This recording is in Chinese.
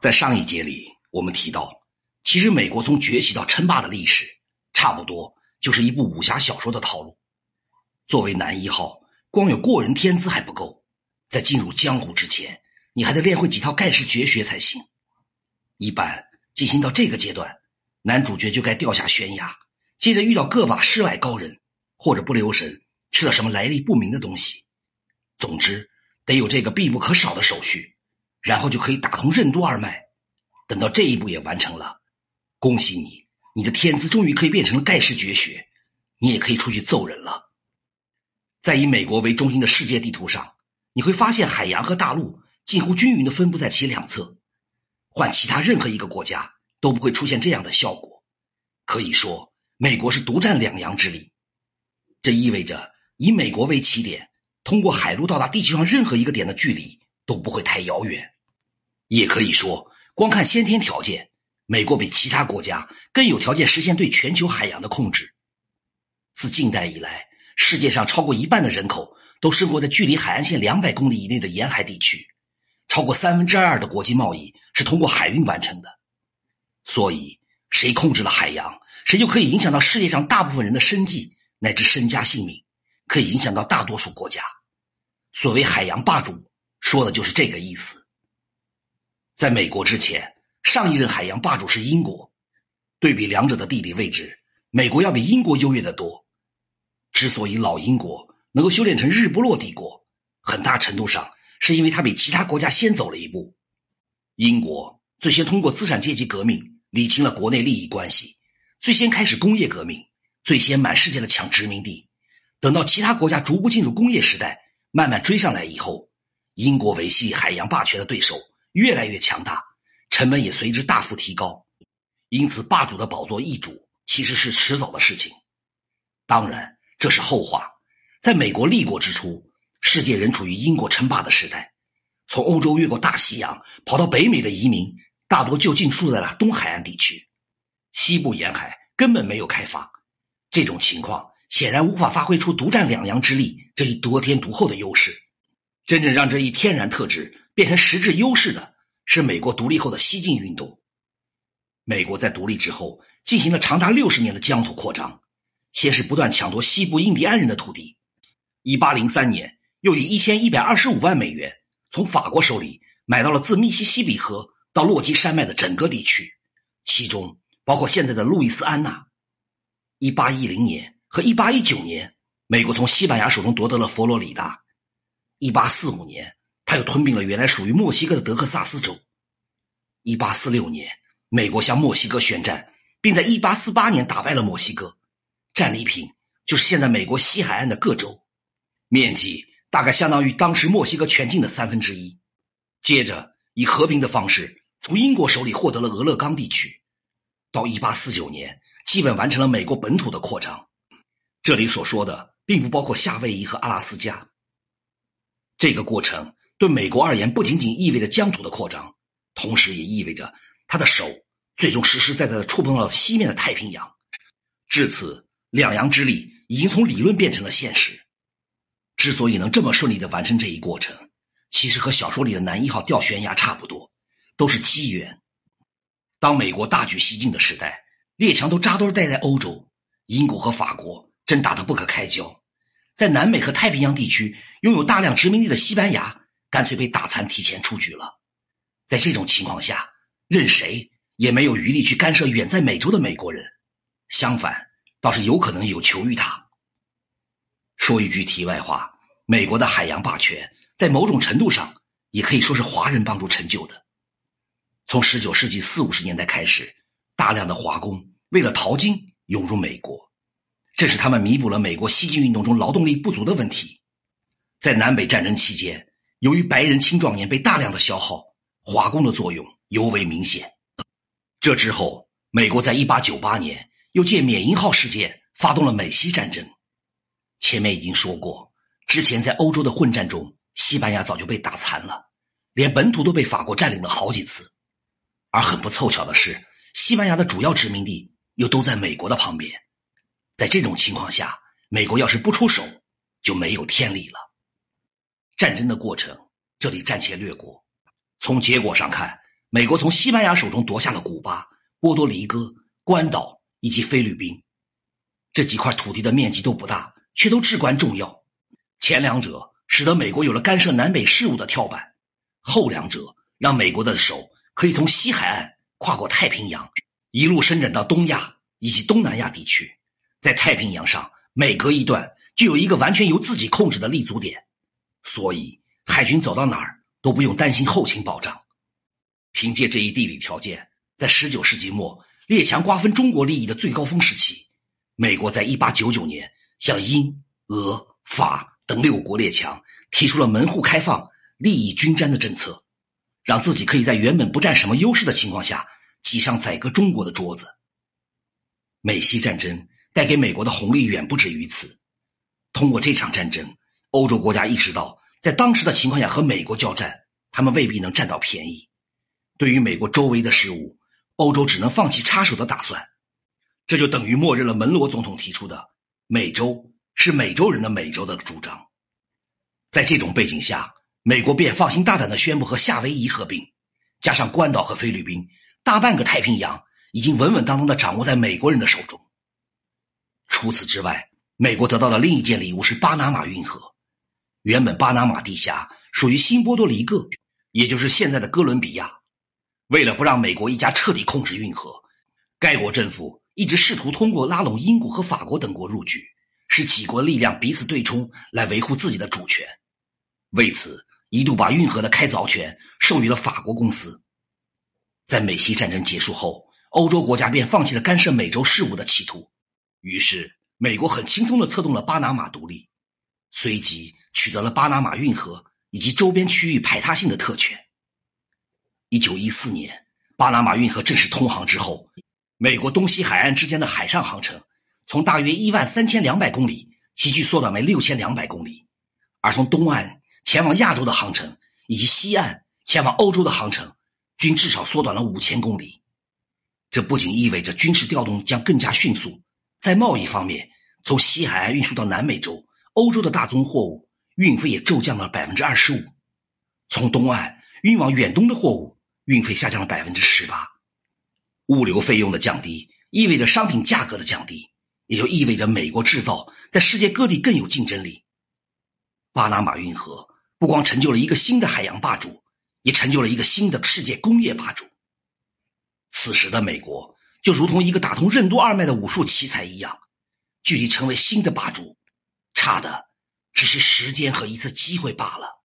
在上一节里，我们提到，其实美国从崛起到称霸的历史，差不多就是一部武侠小说的套路。作为男一号，光有过人天资还不够，在进入江湖之前，你还得练会几套盖世绝学才行。一般进行到这个阶段，男主角就该掉下悬崖，接着遇到个把世外高人，或者不留神吃了什么来历不明的东西。总之，得有这个必不可少的手续，然后就可以打通任督二脉。等到这一步也完成了，恭喜你，你的天资终于可以变成了盖世绝学，你也可以出去揍人了。在以美国为中心的世界地图上，你会发现海洋和大陆近乎均匀的分布在其两侧，换其他任何一个国家都不会出现这样的效果。可以说，美国是独占两洋之力。这意味着，以美国为起点，通过海路到达地球上任何一个点的距离都不会太遥远。也可以说，光看先天条件，美国比其他国家更有条件实现对全球海洋的控制。自近代以来，世界上超过一半的人口都生活在距离海岸线两百公里以内的沿海地区，超过三分之二的国际贸易是通过海运完成的。所以，谁控制了海洋，谁就可以影响到世界上大部分人的生计乃至身家性命，可以影响到大多数国家。所谓海洋霸主，说的就是这个意思。在美国之前，上一任海洋霸主是英国。对比两者的地理位置，美国要比英国优越得多。之所以老英国能够修炼成日不落帝国，很大程度上是因为它比其他国家先走了一步。英国最先通过资产阶级革命理清了国内利益关系，最先开始工业革命，最先满世界的抢殖民地。等到其他国家逐步进入工业时代，慢慢追上来以后，英国维系海洋霸权的对手越来越强大，成本也随之大幅提高。因此，霸主的宝座易主其实是迟早的事情。当然。这是后话，在美国立国之初，世界仍处于英国称霸的时代。从欧洲越过大西洋跑到北美的移民，大多就近住在了东海岸地区，西部沿海根本没有开发。这种情况显然无法发挥出独占两洋之力这一得天独厚的优势。真正让这一天然特质变成实质优势的，是美国独立后的西进运动。美国在独立之后，进行了长达六十年的疆土扩张。先是不断抢夺西部印第安人的土地，一八零三年又以一千一百二十五万美元从法国手里买到了自密西西比河到落基山脉的整个地区，其中包括现在的路易斯安那。一八一零年和一八一九年，美国从西班牙手中夺得了佛罗里达。一八四五年，他又吞并了原来属于墨西哥的德克萨斯州。一八四六年，美国向墨西哥宣战，并在一八四八年打败了墨西哥。战利品就是现在美国西海岸的各州，面积大概相当于当时墨西哥全境的三分之一。接着以和平的方式从英国手里获得了俄勒冈地区，到一八四九年基本完成了美国本土的扩张。这里所说的并不包括夏威夷和阿拉斯加。这个过程对美国而言不仅仅意味着疆土的扩张，同时也意味着他的手最终实实在在的触碰到了西面的太平洋。至此。两洋之力已经从理论变成了现实。之所以能这么顺利的完成这一过程，其实和小说里的男一号掉悬崖差不多，都是机缘。当美国大举西进的时代，列强都扎堆待在欧洲，英国和法国正打得不可开交。在南美和太平洋地区拥有大量殖民地的西班牙，干脆被打残提前出局了。在这种情况下，任谁也没有余力去干涉远在美洲的美国人。相反。倒是有可能有求于他。说一句题外话，美国的海洋霸权在某种程度上也可以说是华人帮助成就的。从十九世纪四五十年代开始，大量的华工为了淘金涌入美国，这是他们弥补了美国西进运动中劳动力不足的问题。在南北战争期间，由于白人青壮年被大量的消耗，华工的作用尤为明显。这之后，美国在一八九八年。又借缅因号事件发动了美西战争。前面已经说过，之前在欧洲的混战中，西班牙早就被打残了，连本土都被法国占领了好几次。而很不凑巧的是，西班牙的主要殖民地又都在美国的旁边。在这种情况下，美国要是不出手，就没有天理了。战争的过程，这里暂且略过。从结果上看，美国从西班牙手中夺下了古巴、波多黎各、关岛以及菲律宾这几块土地的面积都不大，却都至关重要。前两者使得美国有了干涉南北事务的跳板，后两者让美国的手可以从西海岸跨过太平洋，一路伸展到东亚以及东南亚地区。在太平洋上，每隔一段就有一个完全由自己控制的立足点，所以海军走到哪儿都不用担心后勤保障。凭借这一地理条件，在十九世纪末列强瓜分中国利益的最高峰时期，美国在一八九九年向英、俄、法等六国列强提出了门户开放、利益均沾的政策，让自己可以在原本不占什么优势的情况下挤上宰割中国的桌子。美西战争带给美国的红利远不止于此。通过这场战争，欧洲国家意识到，在当时的情况下和美国交战，他们未必能占到便宜。对于美国周围的事物，欧洲只能放弃插手的打算，这就等于默认了门罗总统提出的“美洲是美洲人的美洲”的主张。在这种背景下，美国便放心大胆的宣布和夏威夷合并，加上关岛和菲律宾，大半个太平洋已经稳稳当当的掌握在美国人的手中。除此之外，美国得到的另一件礼物是巴拿马运河。原本巴拿马地峡属于新波多黎各，也就是现在的哥伦比亚。为了不让美国一家彻底控制运河，该国政府一直试图通过拉拢英国和法国等国入局，使几国力量彼此对冲，来维护自己的主权。为此，一度把运河的开凿权授予了法国公司。在美西战争结束后，欧洲国家便放弃了干涉美洲事务的企图，于是美国很轻松的策动了巴拿马独立，随即取得了巴拿马运河以及周边区域排他性的特权。一九一四年，巴拿马运河正式通航之后，美国东西海岸之间的海上航程从大约一万三千两百公里急剧缩短为六千两百公里，而从东岸前往亚洲的航程以及西岸前往欧洲的航程均至少缩短了五千公里。这不仅意味着军事调动将更加迅速，在贸易方面，从西海岸运输到南美洲、欧洲的大宗货物运费也骤降了百分之二十五，从东岸运往远东的货物。运费下降了百分之十八，物流费用的降低意味着商品价格的降低，也就意味着美国制造在世界各地更有竞争力。巴拿马运河不光成就了一个新的海洋霸主，也成就了一个新的世界工业霸主。此时的美国就如同一个打通任督二脉的武术奇才一样，距离成为新的霸主，差的只是时间和一次机会罢了。